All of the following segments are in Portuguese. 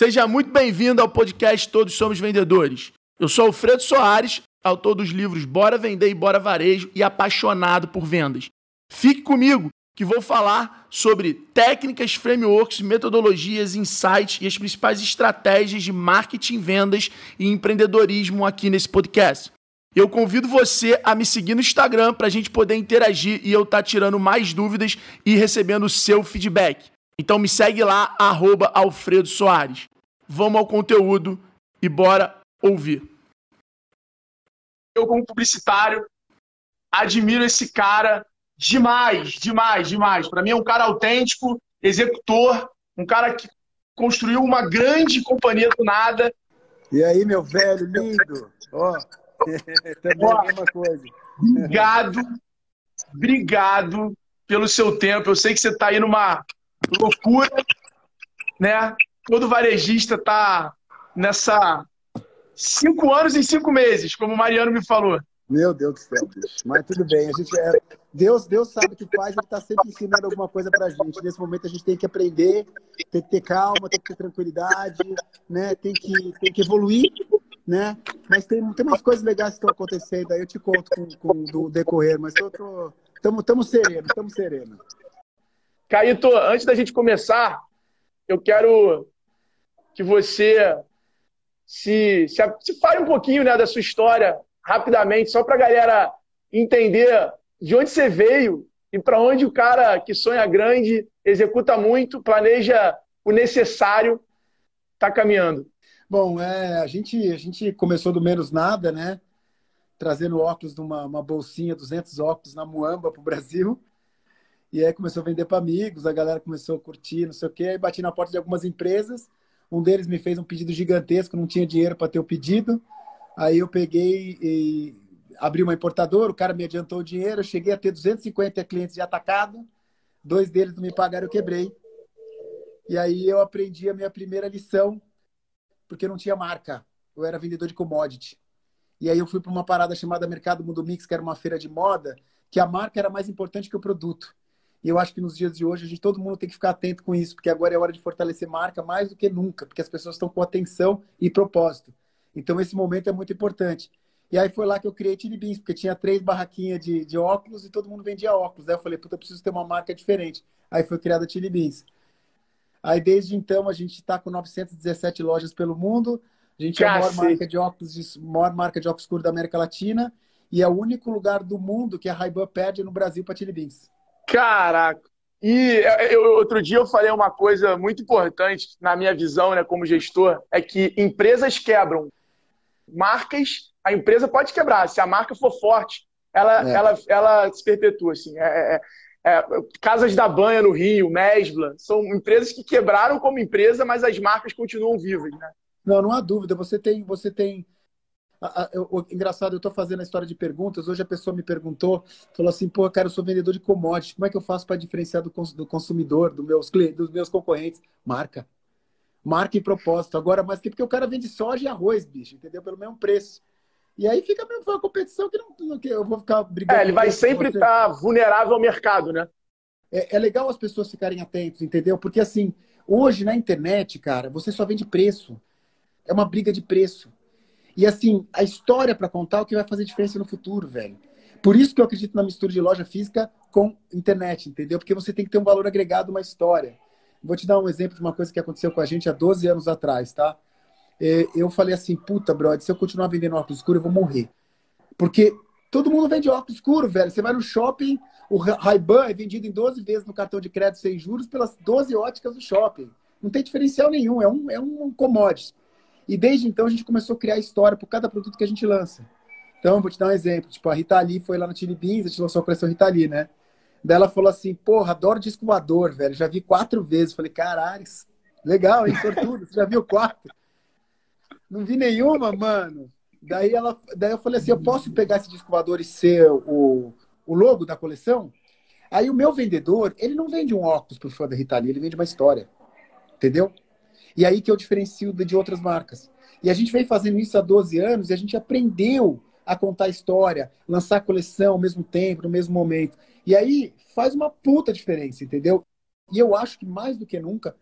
Seja muito bem-vindo ao podcast Todos Somos Vendedores. Eu sou Alfredo Soares, autor dos livros Bora Vender e Bora Varejo e apaixonado por vendas. Fique comigo que vou falar sobre técnicas, frameworks, metodologias, insights e as principais estratégias de marketing, vendas e empreendedorismo aqui nesse podcast. Eu convido você a me seguir no Instagram para a gente poder interagir e eu estar tá tirando mais dúvidas e recebendo o seu feedback. Então me segue lá, arroba Alfredo Soares. Vamos ao conteúdo e bora ouvir. Eu, como publicitário, admiro esse cara demais, demais, demais. Para mim é um cara autêntico, executor, um cara que construiu uma grande companhia do nada. E aí, meu velho, lindo. Ó, oh. Também a mesma coisa. Obrigado, obrigado pelo seu tempo. Eu sei que você está aí numa loucura, né? Todo varejista está nessa cinco anos em cinco meses, como o Mariano me falou. Meu Deus do céu, bicho. Mas tudo bem. A gente é... Deus, Deus sabe o que faz, ele está sempre ensinando alguma coisa para a gente. Nesse momento a gente tem que aprender, tem que ter calma, tem que ter tranquilidade, né? tem, que, tem que evoluir né? Mas tem, tem umas coisas legais que estão acontecendo aí, eu te conto com, com do decorrer, mas estamos tô, sereno, estamos sereno. Caíto, antes da gente começar, eu quero que você se, se, se fale um pouquinho né, da sua história, rapidamente, só para a galera entender de onde você veio e para onde o cara que sonha grande, executa muito, planeja o necessário, está caminhando. Bom, é, a, gente, a gente começou do menos nada, né? Trazendo óculos numa uma bolsinha, 200 óculos na Muamba para o Brasil. E aí começou a vender para amigos, a galera começou a curtir, não sei o quê. Aí bati na porta de algumas empresas. Um deles me fez um pedido gigantesco, não tinha dinheiro para ter o pedido. Aí eu peguei e abri uma importadora, o cara me adiantou o dinheiro, eu cheguei a ter 250 clientes de atacado. Dois deles não me pagaram, eu quebrei. E aí eu aprendi a minha primeira lição, porque não tinha marca. Eu era vendedor de commodity. E aí eu fui para uma parada chamada Mercado Mundo Mix, que era uma feira de moda, que a marca era mais importante que o produto. E eu acho que nos dias de hoje a gente, todo mundo tem que ficar atento com isso, porque agora é hora de fortalecer marca mais do que nunca, porque as pessoas estão com atenção e propósito. Então esse momento é muito importante. E aí foi lá que eu criei Chili Beans, porque tinha três barraquinhas de, de óculos e todo mundo vendia óculos. Aí eu falei, puta, eu preciso ter uma marca diferente. Aí foi criada Chili Beans. Aí desde então a gente está com 917 lojas pelo mundo. A gente Cacete. é a maior marca de óculos, maior marca de óculos escuro da América Latina e é o único lugar do mundo que a Ray-Ban perde no Brasil para Chili Beans. Caraca! E eu, outro dia eu falei uma coisa muito importante na minha visão, né, como gestor, é que empresas quebram. Marcas, a empresa pode quebrar. Se a marca for forte, ela, é. ela, ela se perpetua. Assim. É, é, é, Casas da Banha no Rio, Mesbla, são empresas que quebraram como empresa, mas as marcas continuam vivas, né? Não, não há dúvida. Você tem, você tem. O, engraçado, eu estou fazendo a história de perguntas. Hoje a pessoa me perguntou, falou assim: pô, cara, eu sou vendedor de commodities. Como é que eu faço para diferenciar do, do consumidor, do meus, dos meus concorrentes? Marca. Marca e propósito. Agora, mas que porque o cara vende soja e arroz, bicho, entendeu? Pelo mesmo preço. E aí fica mesmo uma competição que não, que eu vou ficar brigando. É, ele vai sempre estar tá vulnerável ao mercado, né? É, é, legal as pessoas ficarem atentos, entendeu? Porque assim, hoje na internet, cara, você só vende preço. É uma briga de preço. E assim, a história para contar é o que vai fazer diferença no futuro, velho. Por isso que eu acredito na mistura de loja física com internet, entendeu? Porque você tem que ter um valor agregado, uma história. Vou te dar um exemplo de uma coisa que aconteceu com a gente há 12 anos atrás, tá? É, eu falei assim, puta, brother, se eu continuar vendendo óculos escuro, eu vou morrer. Porque todo mundo vende óculos escuro, velho. Você vai no shopping, o Ray-Ban é vendido em 12 vezes no cartão de crédito sem juros pelas 12 óticas do shopping. Não tem diferencial nenhum, é um, é um commodity. E desde então a gente começou a criar história por cada produto que a gente lança. Então, vou te dar um exemplo. Tipo, a Rita Lee foi lá no Chili Beans, a gente lançou a coleção Rita Lee, né? Daí ela falou assim, porra, adoro disco voador, velho. Já vi quatro vezes. Falei, caralho, legal, hein? Sortudo, você já viu quatro? Não vi nenhuma, mano. Daí, ela, daí eu falei assim: eu posso pegar esse disco voador e ser o, o logo da coleção? Aí o meu vendedor, ele não vende um óculos pro fã da Rita Lee, ele vende uma história. Entendeu? E aí que eu diferencio de outras marcas. E a gente vem fazendo isso há 12 anos e a gente aprendeu a contar história, lançar a coleção ao mesmo tempo, no mesmo momento. E aí faz uma puta diferença, entendeu? E eu acho que mais do que nunca,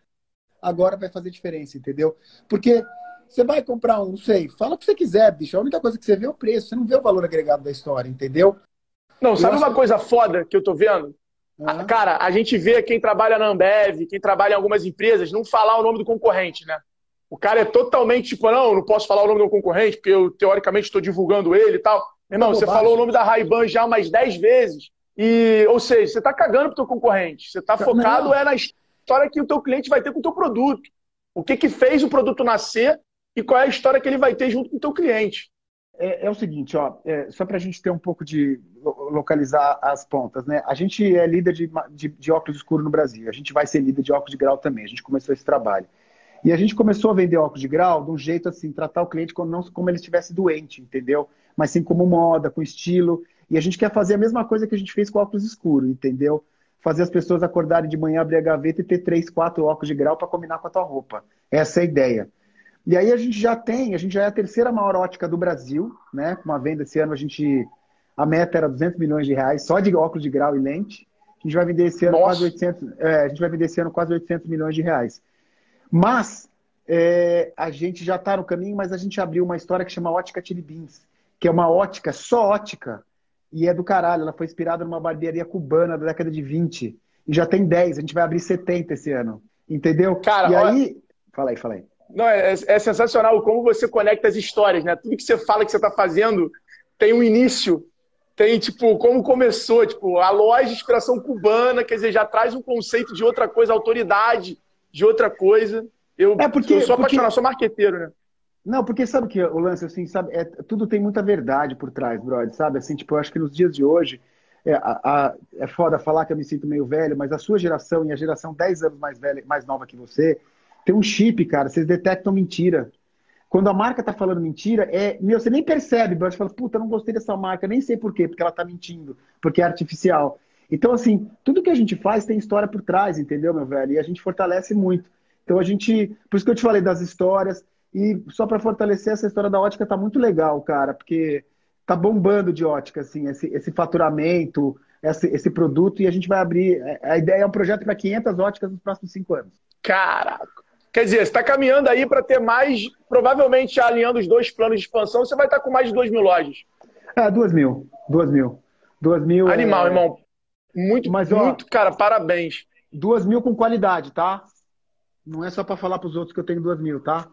agora vai fazer diferença, entendeu? Porque você vai comprar um, não sei, fala o que você quiser, bicho. A única coisa que você vê é o preço, você não vê o valor agregado da história, entendeu? Não, sabe uma coisa foda que eu tô vendo? Uhum. Cara, a gente vê quem trabalha na Ambev, quem trabalha em algumas empresas, não falar o nome do concorrente, né? O cara é totalmente tipo, não, não posso falar o nome do concorrente, porque eu teoricamente estou divulgando ele e tal. Irmão, você falou o nome da Ray-Ban já umas 10 vezes. E, ou seja, você está cagando pro teu concorrente. Você está focado é na história que o teu cliente vai ter com o teu produto. O que que fez o produto nascer e qual é a história que ele vai ter junto com o teu cliente. É, é o seguinte, ó, é, só para a gente ter um pouco de localizar as pontas, né? A gente é líder de, de, de, óculos escuros no Brasil. A gente vai ser líder de óculos de grau também. A gente começou esse trabalho. E a gente começou a vender óculos de grau de um jeito assim, tratar o cliente como, não como ele estivesse doente, entendeu? Mas sim como moda, com estilo. E a gente quer fazer a mesma coisa que a gente fez com óculos escuros, entendeu? Fazer as pessoas acordarem de manhã, abrir a gaveta e ter três, quatro óculos de grau para combinar com a tua roupa. Essa é a ideia. E aí a gente já tem, a gente já é a terceira maior ótica do Brasil, né? Com uma venda esse ano a gente a meta era 200 milhões de reais só de óculos de grau e lente. A gente vai vender esse ano Nossa. quase 800, é, a gente vai vender esse ano quase 800 milhões de reais. Mas é, a gente já está no caminho, mas a gente abriu uma história que chama Ótica Chili Beans, que é uma ótica só ótica e é do caralho. Ela foi inspirada numa barbearia cubana da década de 20 e já tem 10. A gente vai abrir 70 esse ano, entendeu? Cara, e aí, fala aí, fala aí. Não, é, é, sensacional como você conecta as histórias, né? Tudo que você fala que você está fazendo tem um início, tem, tipo, como começou, tipo, a loja de inspiração cubana, quer dizer, já traz um conceito de outra coisa, autoridade de outra coisa. Eu, é porque, eu sou apaixonado, porque... sou marqueteiro, né? Não, porque sabe que o lance, assim, sabe, é, tudo tem muita verdade por trás, brother, sabe? Assim, tipo, eu acho que nos dias de hoje, é, a, a, é foda falar que eu me sinto meio velho, mas a sua geração e a geração 10 anos mais velha, mais nova que você, tem um chip, cara, vocês detectam mentira. Quando a marca tá falando mentira, é. Meu, você nem percebe, você fala, puta, não gostei dessa marca, nem sei por quê, porque ela tá mentindo, porque é artificial. Então, assim, tudo que a gente faz tem história por trás, entendeu, meu velho? E a gente fortalece muito. Então a gente. Por isso que eu te falei das histórias. E só para fortalecer essa história da ótica tá muito legal, cara, porque tá bombando de ótica, assim, esse, esse faturamento, esse, esse produto, e a gente vai abrir. A ideia é um projeto para 500 óticas nos próximos cinco anos. Caraca! Quer dizer, você está caminhando aí para ter mais, provavelmente alinhando os dois planos de expansão, você vai estar tá com mais de 2 mil lojas. É, 2 mil. 2 mil. 2 mil. Animal, é... irmão. Muito, Mas, muito, ó, cara, parabéns. 2 mil com qualidade, tá? Não é só para falar para os outros que eu tenho 2 mil, tá?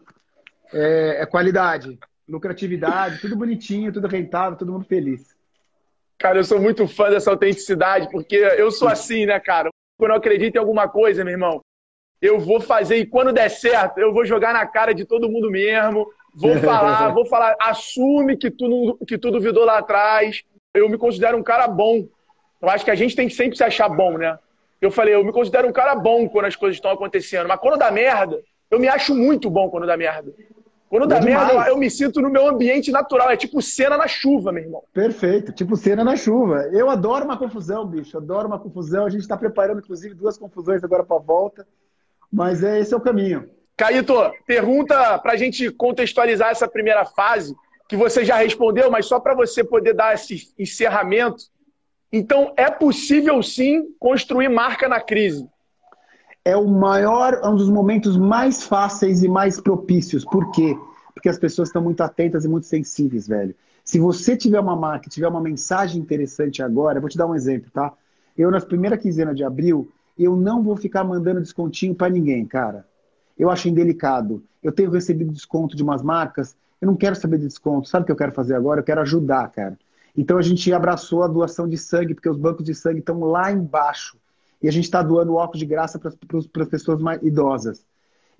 É, é qualidade, lucratividade, tudo bonitinho, tudo rentável, todo mundo feliz. Cara, eu sou muito fã dessa autenticidade, porque eu sou assim, né, cara? Quando eu acredito em alguma coisa, meu irmão, eu vou fazer, e quando der certo, eu vou jogar na cara de todo mundo mesmo, vou falar, vou falar, assume que tu, que tu duvidou lá atrás. Eu me considero um cara bom. Eu acho que a gente tem que sempre se achar bom, né? Eu falei, eu me considero um cara bom quando as coisas estão acontecendo, mas quando dá merda, eu me acho muito bom quando dá merda. Quando dá é merda, eu, eu, me sinto no meu ambiente natural. É tipo cena na chuva, meu irmão. Perfeito, tipo cena na chuva. Eu adoro uma confusão, bicho. Adoro uma confusão. A gente está preparando, inclusive, duas confusões agora para a volta. Mas é, esse é o caminho. Caíto, pergunta para a gente contextualizar essa primeira fase, que você já respondeu, mas só para você poder dar esse encerramento. Então, é possível sim construir marca na crise? É o maior, é um dos momentos mais fáceis e mais propícios. Por quê? Porque as pessoas estão muito atentas e muito sensíveis, velho. Se você tiver uma marca, tiver uma mensagem interessante agora, eu vou te dar um exemplo, tá? Eu, nas primeiras quinzenas de abril, eu não vou ficar mandando descontinho para ninguém, cara. Eu acho indelicado. Eu tenho recebido desconto de umas marcas, eu não quero saber de desconto. Sabe o que eu quero fazer agora? Eu quero ajudar, cara. Então a gente abraçou a doação de sangue, porque os bancos de sangue estão lá embaixo. E a gente está doando óculos de graça para as pessoas mais idosas.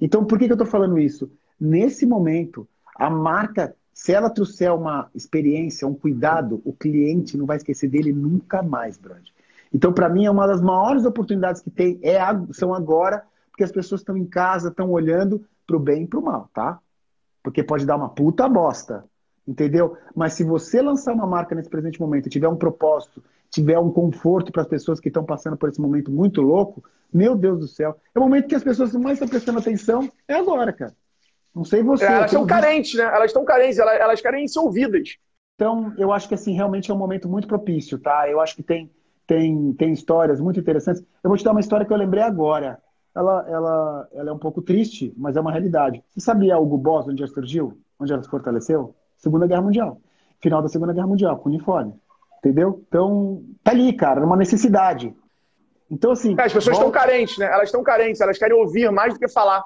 Então, por que, que eu estou falando isso? Nesse momento, a marca, se ela trouxer uma experiência, um cuidado, o cliente não vai esquecer dele nunca mais, brother. Então, para mim, é uma das maiores oportunidades que tem é, são agora, porque as pessoas estão em casa, estão olhando para o bem e para o mal, tá? Porque pode dar uma puta bosta, entendeu? Mas se você lançar uma marca nesse presente momento, tiver um propósito, tiver um conforto para as pessoas que estão passando por esse momento muito louco, meu Deus do céu, é o momento que as pessoas mais estão prestando atenção, é agora, cara. Não sei você. É, elas estão carentes, né? Elas estão carentes, elas, elas querem ser ouvidas. Então, eu acho que assim, realmente é um momento muito propício, tá? Eu acho que tem tem, tem histórias muito interessantes. Eu vou te dar uma história que eu lembrei agora. ela, ela, ela é um pouco triste, mas é uma realidade. Você sabia Hugo Boss, onde ela surgiu? Onde ela se fortaleceu? Segunda Guerra Mundial. Final da Segunda Guerra Mundial, com uniforme. Entendeu? Então, tá ali, cara, uma necessidade. Então, assim. É, as pessoas volta... estão carentes, né? Elas estão carentes, elas querem ouvir mais do que falar.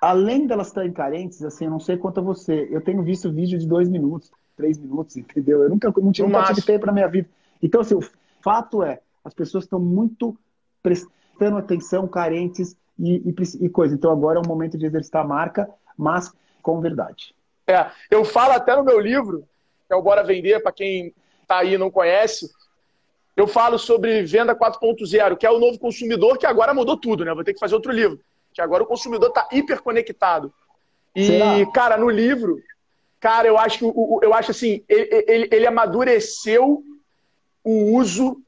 Além delas estarem carentes, assim, eu não sei quanto a você. Eu tenho visto vídeo de dois minutos, três minutos, entendeu? Eu nunca não nunca tive tempo na minha vida. Então, assim, o fato é, as pessoas estão muito prestando atenção, carentes e, e, e coisa. Então, agora é o momento de exercitar a marca, mas com verdade. É, eu falo até no meu livro, que é o Bora Vender, para quem está aí e não conhece, eu falo sobre venda 4.0, que é o novo consumidor, que agora mudou tudo, né? Vou ter que fazer outro livro. Que agora o consumidor está hiperconectado. E, Será? cara, no livro, cara, eu acho que eu acho assim, ele, ele, ele amadureceu o uso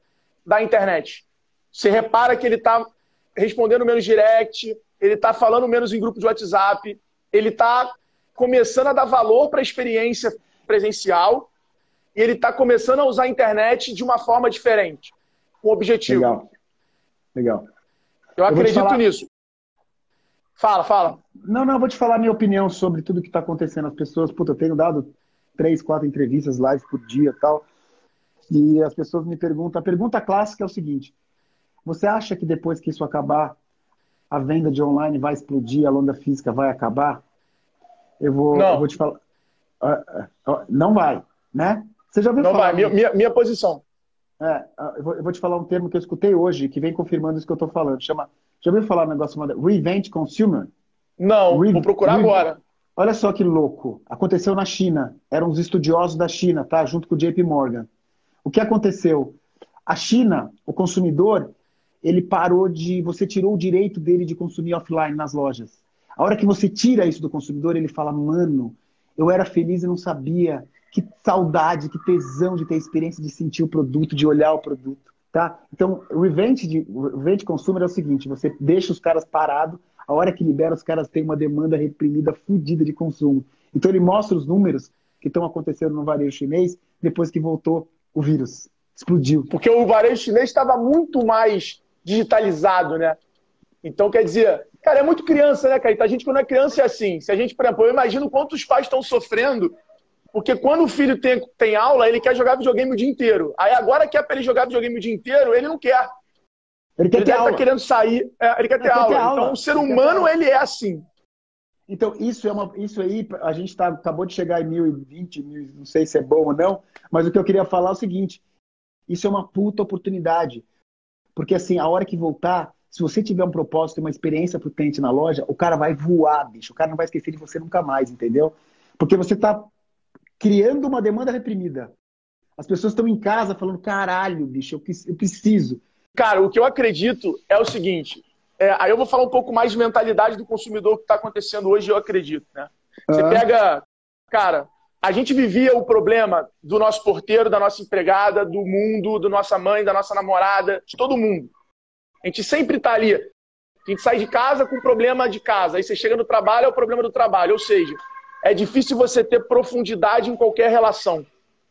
da internet. Você repara que ele está respondendo menos direct, ele está falando menos em grupo de WhatsApp, ele está começando a dar valor para a experiência presencial e ele está começando a usar a internet de uma forma diferente, com objetivo. Legal. Legal. Eu, eu acredito falar... nisso. Fala, fala. Não, não, vou te falar a minha opinião sobre tudo que está acontecendo. As pessoas, puta, eu tenho dado três, quatro entrevistas live por dia tal. E as pessoas me perguntam. A pergunta clássica é o seguinte: Você acha que depois que isso acabar, a venda de online vai explodir, a londa física vai acabar? Eu vou, não. Eu vou te falar. Ah, ah, não vai, né? Você já ouviu Não falar? vai, minha, minha, minha, posição. É, eu vou, eu vou, te falar um termo que eu escutei hoje, que vem confirmando isso que eu estou falando. Chama, já ouviu falar um negócio chamado Revent Consumer? Não, Re, vou procurar Re, agora. Olha só que louco. Aconteceu na China. Eram os estudiosos da China, tá? Junto com o JP Morgan. O que aconteceu? A China, o consumidor, ele parou de. Você tirou o direito dele de consumir offline nas lojas. A hora que você tira isso do consumidor, ele fala: mano, eu era feliz e não sabia que saudade, que tesão de ter a experiência de sentir o produto, de olhar o produto, tá? Então, o event de event consumer é o seguinte, você deixa os caras parados, a hora que libera os caras têm uma demanda reprimida fodida de consumo. Então ele mostra os números que estão acontecendo no varejo chinês depois que voltou o vírus. Explodiu. Porque o varejo chinês estava muito mais digitalizado, né? Então, quer dizer, cara, é muito criança, né? Então, a gente, quando é criança, é assim. Se a gente, por exemplo, eu imagino quantos pais estão sofrendo porque quando o filho tem, tem aula, ele quer jogar videogame o dia inteiro. Aí agora que é para ele jogar videogame o dia inteiro, ele não quer. Ele quer ele ter tá aula. Tá querendo sair, é, ele quer ter, ele aula. Quer ter aula. Então o ser humano, ele é assim. Então, isso é uma, isso aí, a gente tá, acabou de chegar em 1020, não sei se é bom ou não, mas o que eu queria falar é o seguinte: isso é uma puta oportunidade. Porque assim, a hora que voltar, se você tiver um propósito, uma experiência pro cliente na loja, o cara vai voar, bicho. O cara não vai esquecer de você nunca mais, entendeu? Porque você tá criando uma demanda reprimida. As pessoas estão em casa falando, caralho, bicho, eu preciso. Cara, o que eu acredito é o seguinte. É, aí eu vou falar um pouco mais de mentalidade do consumidor que está acontecendo hoje, eu acredito. Né? Você uhum. pega. Cara, a gente vivia o problema do nosso porteiro, da nossa empregada, do mundo, da nossa mãe, da nossa namorada, de todo mundo. A gente sempre está ali. A gente sai de casa com o problema de casa. Aí você chega no trabalho, é o problema do trabalho. Ou seja, é difícil você ter profundidade em qualquer relação.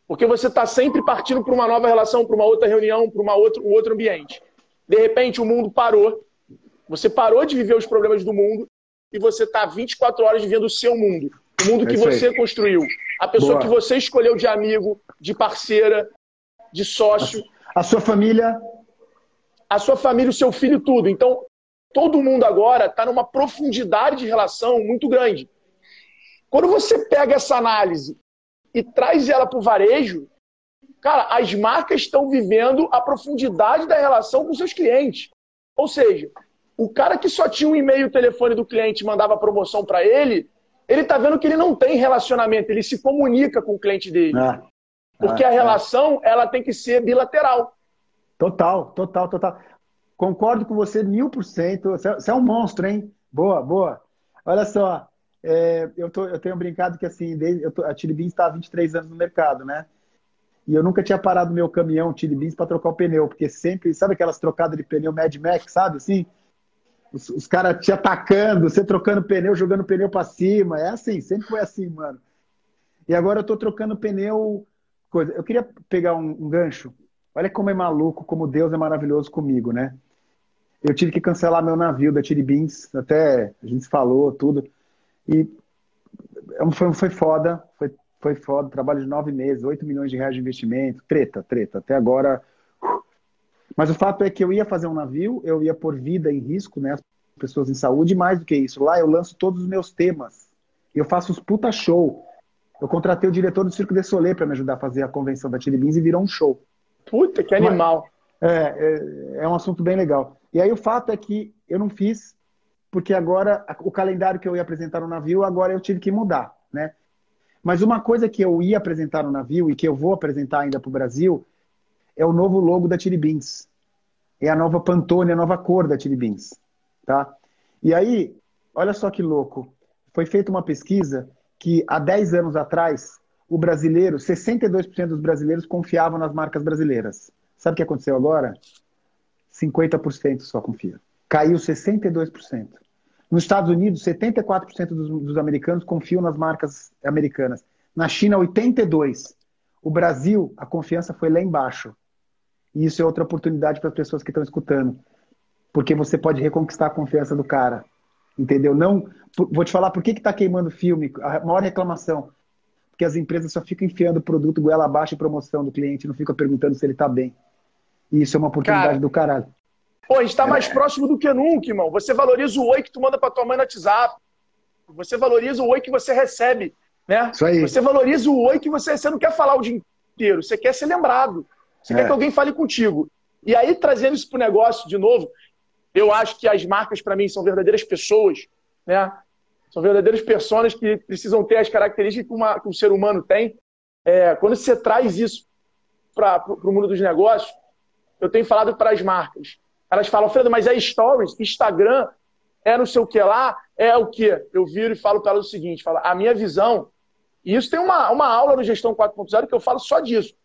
Porque você está sempre partindo para uma nova relação, para uma outra reunião, para uma outra, um outro ambiente. De repente, o mundo parou. Você parou de viver os problemas do mundo e você está 24 horas vivendo o seu mundo. O mundo que é você construiu. A pessoa Boa. que você escolheu de amigo, de parceira, de sócio. A sua família. A sua família, o seu filho, tudo. Então, todo mundo agora está numa profundidade de relação muito grande. Quando você pega essa análise e traz ela para o varejo, cara, as marcas estão vivendo a profundidade da relação com seus clientes. Ou seja, o cara que só tinha um e-mail, o telefone do cliente mandava promoção para ele, ele está vendo que ele não tem relacionamento, ele se comunica com o cliente dele. É. Porque a é, é. relação, ela tem que ser bilateral. Total, total, total. Concordo com você mil por cento. Você é um monstro, hein? Boa, boa. Olha só, é, eu, tô, eu tenho brincado que assim, desde, eu tô, a Chili Beans está há 23 anos no mercado, né? E eu nunca tinha parado meu caminhão Chili Beans para trocar o pneu, porque sempre, sabe aquelas trocadas de pneu Mad Max, sabe assim? Os, os caras te atacando, você trocando pneu, jogando pneu para cima. É assim, sempre foi assim, mano. E agora eu tô trocando pneu. Coisa. Eu queria pegar um, um gancho. Olha como é maluco, como Deus é maravilhoso comigo, né? eu tive que cancelar meu navio da Chili Beans, até a gente falou tudo. E é foi, foi foda, foi, foi foda, trabalho de nove meses, oito milhões de reais de investimento, treta, treta. Até agora. Mas o fato é que eu ia fazer um navio, eu ia pôr vida em risco, né? As pessoas em saúde, mais do que isso. Lá eu lanço todos os meus temas. Eu faço os puta show. Eu contratei o diretor do Circo de Soleil para me ajudar a fazer a convenção da Chili Beans e virou um show. Puta, que animal. Mas, é, é, é um assunto bem legal. E aí o fato é que eu não fiz, porque agora o calendário que eu ia apresentar no navio, agora eu tive que mudar, né? Mas uma coisa que eu ia apresentar no navio e que eu vou apresentar ainda para o Brasil é o novo logo da Chili Beans. É a nova Pantone, a nova cor da Chili Beans, tá? E aí, olha só que louco. Foi feita uma pesquisa que há 10 anos atrás, o brasileiro, 62% dos brasileiros confiavam nas marcas brasileiras. Sabe o que aconteceu agora? 50% só confia. Caiu 62%. Nos Estados Unidos, 74% dos, dos americanos confiam nas marcas americanas. Na China, 82%. O Brasil, a confiança foi lá embaixo. E isso é outra oportunidade para as pessoas que estão escutando. Porque você pode reconquistar a confiança do cara. Entendeu? Não, vou te falar por que está queimando filme. A maior reclamação. Porque as empresas só ficam enfiando o produto goela abaixo em promoção do cliente, não ficam perguntando se ele está bem. E isso é uma oportunidade Cara, do caralho. Pô, a gente tá é. mais próximo do que nunca, irmão. Você valoriza o oi que tu manda pra tua mãe no WhatsApp. Você valoriza o oi que você recebe, né? Isso aí. Você valoriza o oi que você... Você não quer falar o dia inteiro, você quer ser lembrado. Você é. quer que alguém fale contigo. E aí, trazendo isso pro negócio de novo, eu acho que as marcas, para mim, são verdadeiras pessoas, né? São verdadeiras pessoas que precisam ter as características que, uma, que um ser humano tem. É, quando você traz isso para o mundo dos negócios, eu tenho falado para as marcas. Elas falam, Fredo, mas é stories, Instagram, é não sei o que lá, é o que? Eu viro e falo para elas o seguinte: falo, a minha visão, e isso tem uma, uma aula no Gestão 4.0 que eu falo só disso.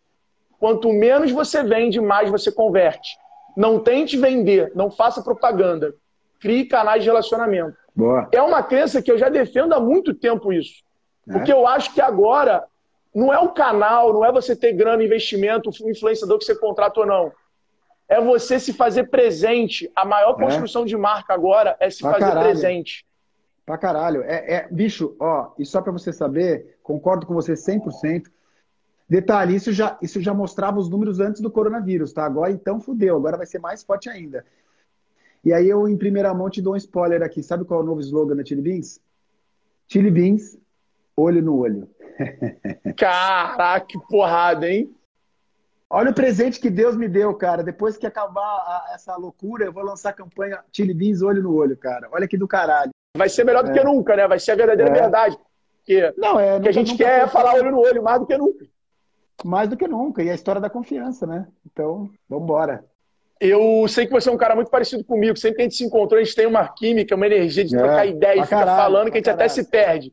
Quanto menos você vende, mais você converte. Não tente vender, não faça propaganda. Crie canais de relacionamento. Boa. É uma crença que eu já defendo há muito tempo isso. É? Porque eu acho que agora não é o canal, não é você ter grana, investimento, o influenciador que você contrata ou não é você se fazer presente. A maior é. construção é. de marca agora é se pra fazer caralho. presente. Pra caralho. É, é, bicho, ó, e só para você saber, concordo com você 100%. Detalhe, isso já, isso já mostrava os números antes do coronavírus, tá? Agora então fudeu, agora vai ser mais forte ainda. E aí eu, em primeira mão, te dou um spoiler aqui. Sabe qual é o novo slogan da Chili Beans? Chili Beans, olho no olho. Caraca, que porrada, hein? Olha o presente que Deus me deu, cara. Depois que acabar a, essa loucura, eu vou lançar a campanha Chili Beans olho no olho, cara. Olha que do caralho. Vai ser melhor do é. que nunca, né? Vai ser a verdadeira é. verdade. Porque não, é, o que a gente quer é falar olho no olho mais do que nunca. Mais do que nunca. E a história da confiança, né? Então, vamos embora. Eu sei que você é um cara muito parecido comigo. Sempre que a gente se encontrou, a gente tem uma química, uma energia de é, trocar ideia e ficar falando que a gente até se perde.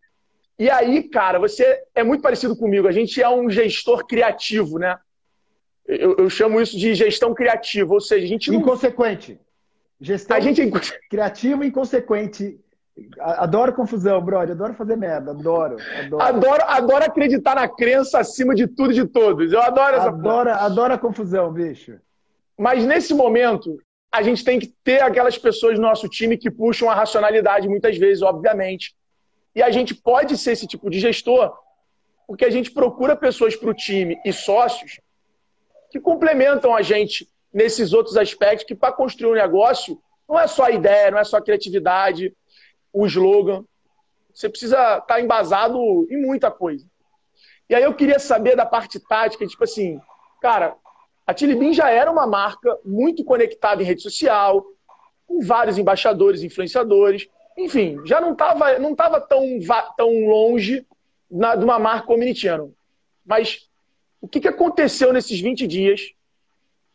E aí, cara, você é muito parecido comigo. A gente é um gestor criativo, né? Eu, eu, chamo isso de gestão criativa, ou seja, a gente não... Inconsequente. Gestão a gente... É criativa e inconsequente. Adoro confusão, brother. Adoro fazer merda. Adoro. Adoro. Adoro, adoro acreditar na crença acima de tudo e de todos. Eu adoro essa adoro, adoro a confusão, bicho. Mas nesse momento, a gente tem que ter aquelas pessoas no nosso time que puxam a racionalidade muitas vezes, obviamente. E a gente pode ser esse tipo de gestor porque a gente procura pessoas para o time e sócios que complementam a gente nesses outros aspectos, que para construir um negócio não é só a ideia, não é só criatividade, o slogan. Você precisa estar tá embasado em muita coisa. E aí eu queria saber da parte tática, tipo assim, cara, a Tilibin já era uma marca muito conectada em rede social, com vários embaixadores, influenciadores, enfim, já não estava não tava tão, tão longe na, de uma marca omnichannel. Mas o que, que aconteceu nesses 20 dias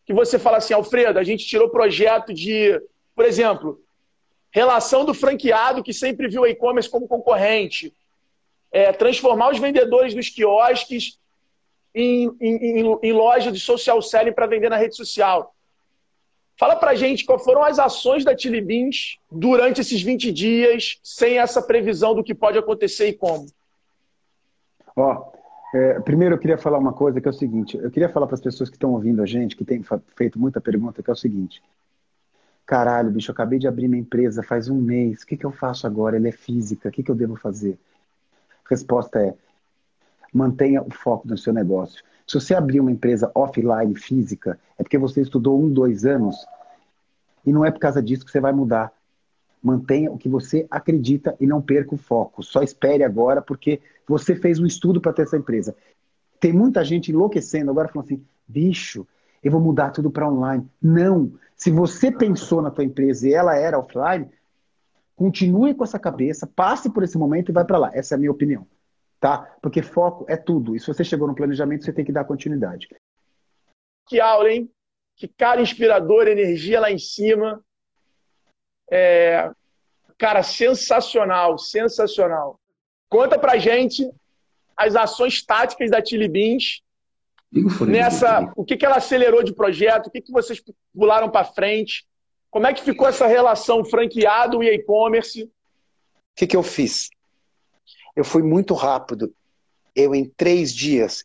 que você fala assim, Alfredo, a gente tirou projeto de, por exemplo, relação do franqueado que sempre viu o e-commerce como concorrente, é, transformar os vendedores dos quiosques em, em, em, em loja de social selling para vender na rede social. Fala pra gente quais foram as ações da Chili Beans durante esses 20 dias, sem essa previsão do que pode acontecer e como. Ó, é, primeiro, eu queria falar uma coisa que é o seguinte: eu queria falar para as pessoas que estão ouvindo a gente, que têm feito muita pergunta, que é o seguinte. Caralho, bicho, eu acabei de abrir minha empresa faz um mês. O que, que eu faço agora? Ela é física. O que, que eu devo fazer? Resposta é: mantenha o foco no seu negócio. Se você abrir uma empresa offline física, é porque você estudou um, dois anos e não é por causa disso que você vai mudar. Mantenha o que você acredita e não perca o foco. Só espere agora porque você fez um estudo para ter essa empresa. Tem muita gente enlouquecendo agora falando assim: bicho, eu vou mudar tudo para online. Não. Se você pensou na tua empresa e ela era offline, continue com essa cabeça, passe por esse momento e vai para lá. Essa é a minha opinião tá? Porque foco é tudo. E se você chegou no planejamento, você tem que dar continuidade. Que aula, hein? Que cara inspirador, energia lá em cima. É... Cara, sensacional, sensacional. Conta pra gente as ações táticas da Chili Beans. Nessa, o que, que ela acelerou de projeto? O que, que vocês pularam para frente? Como é que ficou essa relação franqueado e e-commerce? O que, que eu fiz? Eu fui muito rápido. Eu, em três dias,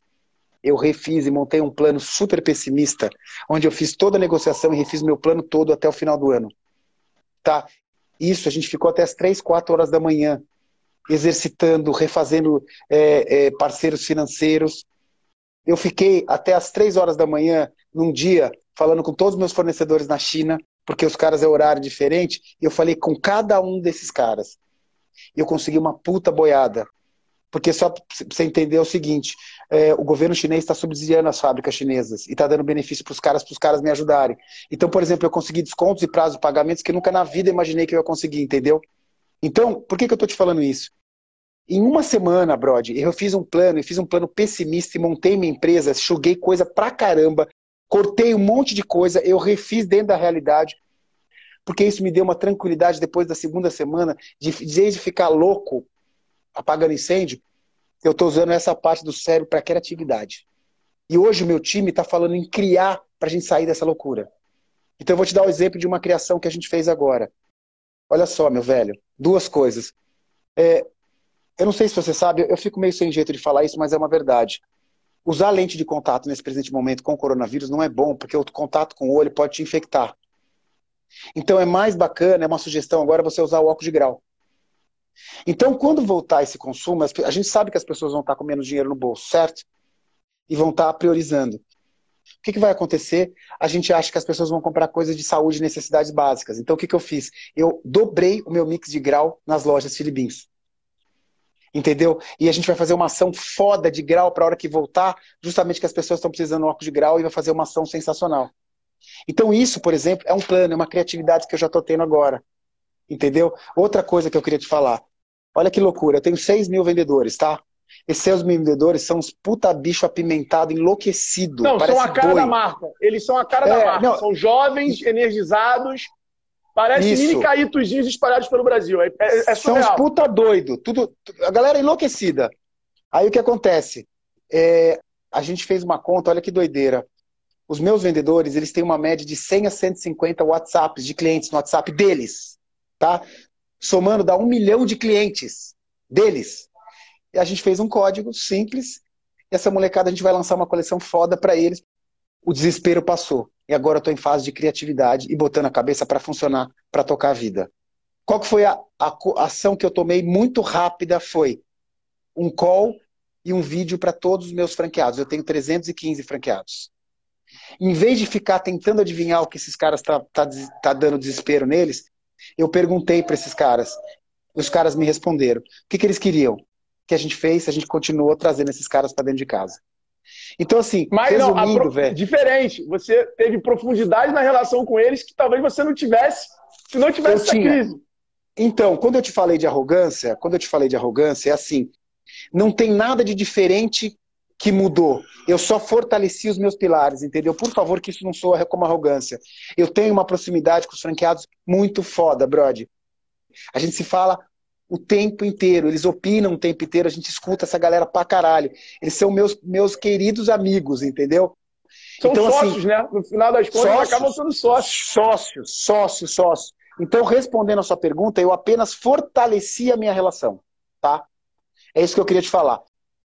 eu refiz e montei um plano super pessimista, onde eu fiz toda a negociação e refiz meu plano todo até o final do ano. Tá? Isso, a gente ficou até as três, quatro horas da manhã, exercitando, refazendo é, é, parceiros financeiros. Eu fiquei até as três horas da manhã, num dia, falando com todos os meus fornecedores na China, porque os caras é horário diferente, e eu falei com cada um desses caras e eu consegui uma puta boiada. Porque só pra você entender é o seguinte, é, o governo chinês está subsidiando as fábricas chinesas e está dando benefício para os caras, para os caras me ajudarem. Então, por exemplo, eu consegui descontos e prazos de pagamentos que nunca na vida imaginei que eu ia conseguir, entendeu? Então, por que, que eu estou te falando isso? Em uma semana, Brody, eu fiz um plano, e fiz um plano pessimista e montei minha empresa, chuguei coisa pra caramba, cortei um monte de coisa, eu refiz dentro da realidade, porque isso me deu uma tranquilidade depois da segunda semana, de, de ficar louco, apagando incêndio, eu estou usando essa parte do cérebro para criatividade. E hoje o meu time está falando em criar para a gente sair dessa loucura. Então eu vou te dar o um exemplo de uma criação que a gente fez agora. Olha só, meu velho, duas coisas. É, eu não sei se você sabe, eu fico meio sem jeito de falar isso, mas é uma verdade. Usar lente de contato nesse presente momento com o coronavírus não é bom, porque o contato com o olho pode te infectar. Então é mais bacana, é uma sugestão agora você usar o óculos de grau. Então, quando voltar esse consumo, a gente sabe que as pessoas vão estar com menos dinheiro no bolso, certo? E vão estar priorizando. O que, que vai acontecer? A gente acha que as pessoas vão comprar coisas de saúde e necessidades básicas. Então, o que, que eu fiz? Eu dobrei o meu mix de grau nas lojas Filibins. Entendeu? E a gente vai fazer uma ação foda de grau para a hora que voltar, justamente que as pessoas estão precisando de óculos de grau e vai fazer uma ação sensacional. Então, isso, por exemplo, é um plano, é uma criatividade que eu já estou tendo agora. Entendeu? Outra coisa que eu queria te falar. Olha que loucura, eu tenho 6 mil vendedores, tá? Esses 6 mil vendedores são uns puta bicho apimentado, enlouquecido. Não, são a cara boi. da marca. Eles são a cara é, da marca. Não, são jovens, energizados, Parece Isso. mini caítozinhos espalhados pelo Brasil. É, é, é São uns puta doido. Tudo, a galera é enlouquecida. Aí o que acontece? É, a gente fez uma conta, olha que doideira. Os meus vendedores, eles têm uma média de 100 a 150 WhatsApps de clientes no WhatsApp deles, tá? Somando dá um milhão de clientes deles. E a gente fez um código simples. E essa molecada a gente vai lançar uma coleção foda para eles. O desespero passou. E agora eu estou em fase de criatividade e botando a cabeça para funcionar, para tocar a vida. Qual que foi a, a, a ação que eu tomei muito rápida? Foi um call e um vídeo para todos os meus franqueados. Eu tenho 315 franqueados. Em vez de ficar tentando adivinhar o que esses caras tá, tá, tá dando desespero neles, eu perguntei para esses caras. Os caras me responderam. O que, que eles queriam? O que a gente fez? A gente continuou trazendo esses caras para dentro de casa. Então, assim, Mas resumindo, não, velho. Diferente. Você teve profundidade na relação com eles que talvez você não tivesse se não tivesse essa tinha. crise. Então, quando eu te falei de arrogância, quando eu te falei de arrogância, é assim: não tem nada de diferente que mudou. Eu só fortaleci os meus pilares, entendeu? Por favor, que isso não soa como arrogância. Eu tenho uma proximidade com os franqueados muito foda, Brody. A gente se fala o tempo inteiro, eles opinam o tempo inteiro, a gente escuta essa galera pra caralho. Eles são meus, meus queridos amigos, entendeu? São então, assim, sócios, assim, né? No final das contas, sócios, acabam sendo sócios. Sócios, sócios, sócios. Então, respondendo a sua pergunta, eu apenas fortaleci a minha relação, tá? É isso que eu queria te falar.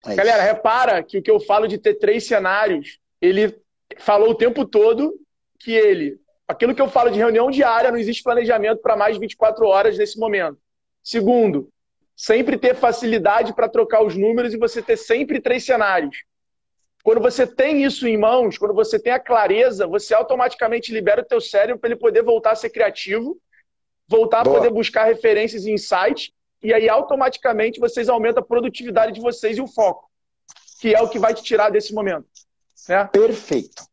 É Galera, repara que o que eu falo de ter três cenários, ele falou o tempo todo que ele Aquilo que eu falo de reunião diária, não existe planejamento para mais de 24 horas nesse momento. Segundo, sempre ter facilidade para trocar os números e você ter sempre três cenários. Quando você tem isso em mãos, quando você tem a clareza, você automaticamente libera o teu cérebro para ele poder voltar a ser criativo, voltar Boa. a poder buscar referências e insights, e aí automaticamente vocês aumentam a produtividade de vocês e o foco, que é o que vai te tirar desse momento. Né? Perfeito.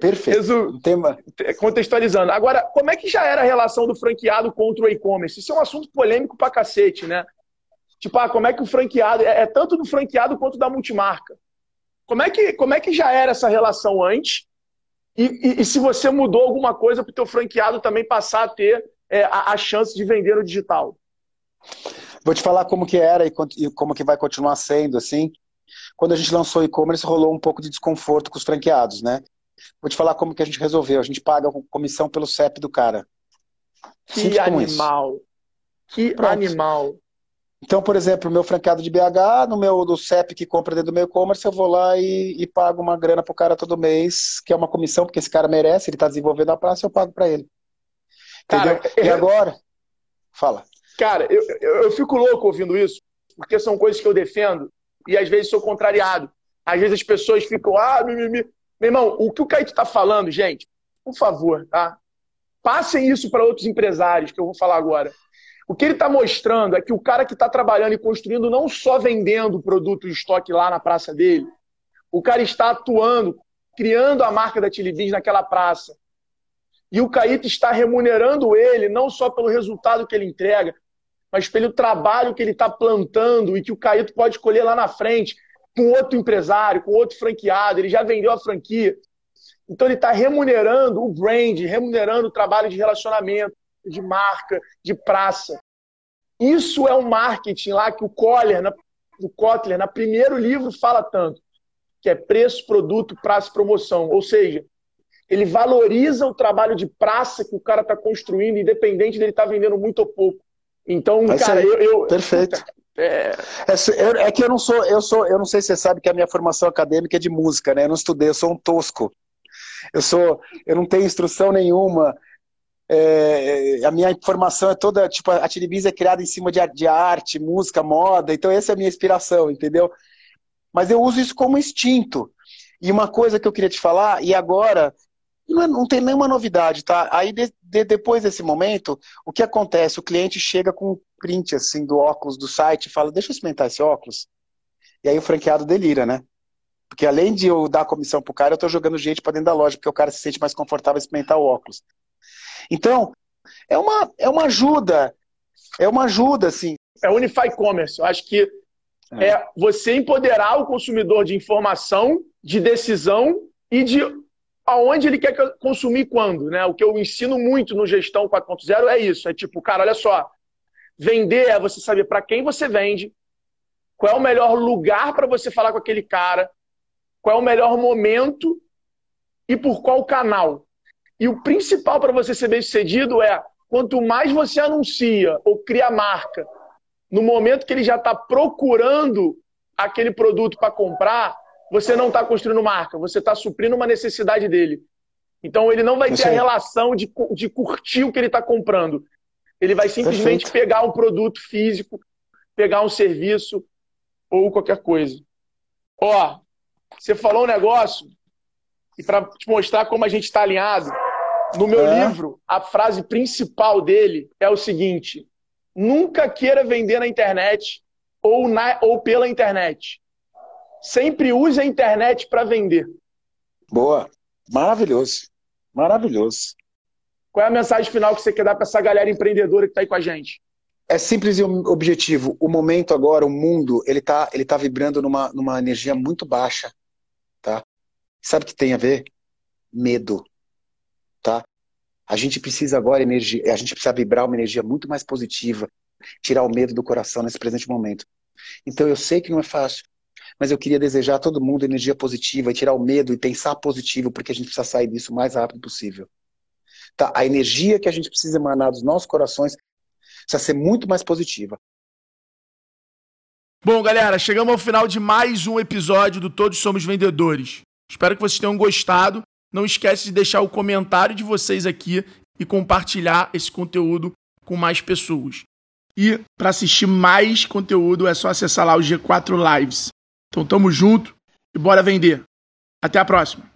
Perfeito. Resu... Tema... Contextualizando. Agora, como é que já era a relação do franqueado contra o e-commerce? Isso é um assunto polêmico pra cacete, né? Tipo, ah, como é que o franqueado. É, é tanto do franqueado quanto da multimarca. Como é que, como é que já era essa relação antes? E, e, e se você mudou alguma coisa para o teu franqueado também passar a ter é, a, a, chance de vender no digital? Vou te falar como que era e, e como que vai continuar sendo, assim. Quando a gente lançou e-commerce, rolou um pouco de desconforto com os franqueados, né? Vou te falar como que a gente resolveu. A gente paga comissão pelo CEP do cara. Que animal! Que Pronto. animal! Então, por exemplo, o meu franqueado de BH, no meu do CEP que compra dentro do meu e-commerce, eu vou lá e, e, pago uma grana pro cara todo mês, que é uma comissão, porque esse cara merece, ele está desenvolvendo a praça, eu pago para ele. Entendeu? Cara, e agora? Fala. Cara, eu, eu, eu, fico louco ouvindo isso, porque são coisas que eu defendo e às vezes sou contrariado. Às vezes as pessoas ficam, ah, mimimi. Meu irmão, o que o Caíto está falando, gente, por favor, tá? Passem isso para outros empresários, que eu vou falar agora. O que ele está mostrando é que o cara que está trabalhando e construindo, não só vendendo o produto de estoque lá na praça dele, o cara está atuando, criando a marca da Tilibins naquela praça. E o Caíto está remunerando ele não só pelo resultado que ele entrega, mas pelo trabalho que ele está plantando e que o Caíto pode colher lá na frente com outro empresário, com outro franqueado. Ele já vendeu a franquia. Então ele está remunerando o brand, remunerando o trabalho de relacionamento de marca, de praça. Isso é um marketing lá que o Koller, na, o Kotler, no primeiro livro, fala tanto, que é preço, produto, praça e promoção. Ou seja, ele valoriza o trabalho de praça que o cara está construindo, independente dele estar tá vendendo muito ou pouco. Então, cara, eu, eu, Perfeito. É... É, é... que eu não sou, eu sou, eu não sei se você sabe que a minha formação acadêmica é de música, né? Eu não estudei, eu sou um tosco. Eu sou, eu não tenho instrução nenhuma. É, a minha formação é toda, tipo, a televisão é criada em cima de, de arte, música, moda, então essa é a minha inspiração, entendeu? Mas eu uso isso como instinto. E uma coisa que eu queria te falar, e agora, não, é, não tem nenhuma novidade, tá? Aí de, de, depois desse momento, o que acontece? O cliente chega com um print assim do óculos do site e fala, deixa eu experimentar esse óculos. E aí o franqueado delira, né? Porque além de eu dar comissão pro cara, eu tô jogando gente para dentro da loja, porque o cara se sente mais confortável experimentar o óculos. Então, é uma, é uma ajuda. É uma ajuda, assim. É Unify Commerce. Eu acho que é. é você empoderar o consumidor de informação, de decisão e de aonde ele quer consumir quando, né? O que eu ensino muito no Gestão 4.0 é isso. É tipo, cara, olha só. Vender é você saber para quem você vende, qual é o melhor lugar para você falar com aquele cara, qual é o melhor momento e por qual canal. E o principal para você ser bem sucedido é quanto mais você anuncia ou cria marca no momento que ele já está procurando aquele produto para comprar, você não está construindo marca, você está suprindo uma necessidade dele. Então ele não vai ter a relação de, de curtir o que ele está comprando. Ele vai simplesmente Perfeito. pegar um produto físico, pegar um serviço ou qualquer coisa. Ó, você falou um negócio, e para te mostrar como a gente está alinhado, no meu é. livro, a frase principal dele é o seguinte: nunca queira vender na internet ou, na, ou pela internet. Sempre use a internet para vender. Boa. Maravilhoso. Maravilhoso. Qual é a mensagem final que você quer dar para essa galera empreendedora que está aí com a gente? É simples e objetivo. O momento agora, o mundo, ele está ele tá vibrando numa, numa energia muito baixa. Tá? Sabe o que tem a ver? Medo tá? A gente precisa agora energia, a gente precisa vibrar uma energia muito mais positiva, tirar o medo do coração nesse presente momento. Então eu sei que não é fácil, mas eu queria desejar a todo mundo energia positiva tirar o medo e pensar positivo, porque a gente precisa sair disso o mais rápido possível. Tá? A energia que a gente precisa emanar dos nossos corações precisa ser muito mais positiva. Bom, galera, chegamos ao final de mais um episódio do Todos Somos Vendedores. Espero que vocês tenham gostado Não esquece de deixar o comentário de vocês aqui e compartilhar esse conteúdo com mais pessoas. E para assistir mais conteúdo é só acessar lá o G4 Lives. Então tamo junto e bora vender. Até a próxima.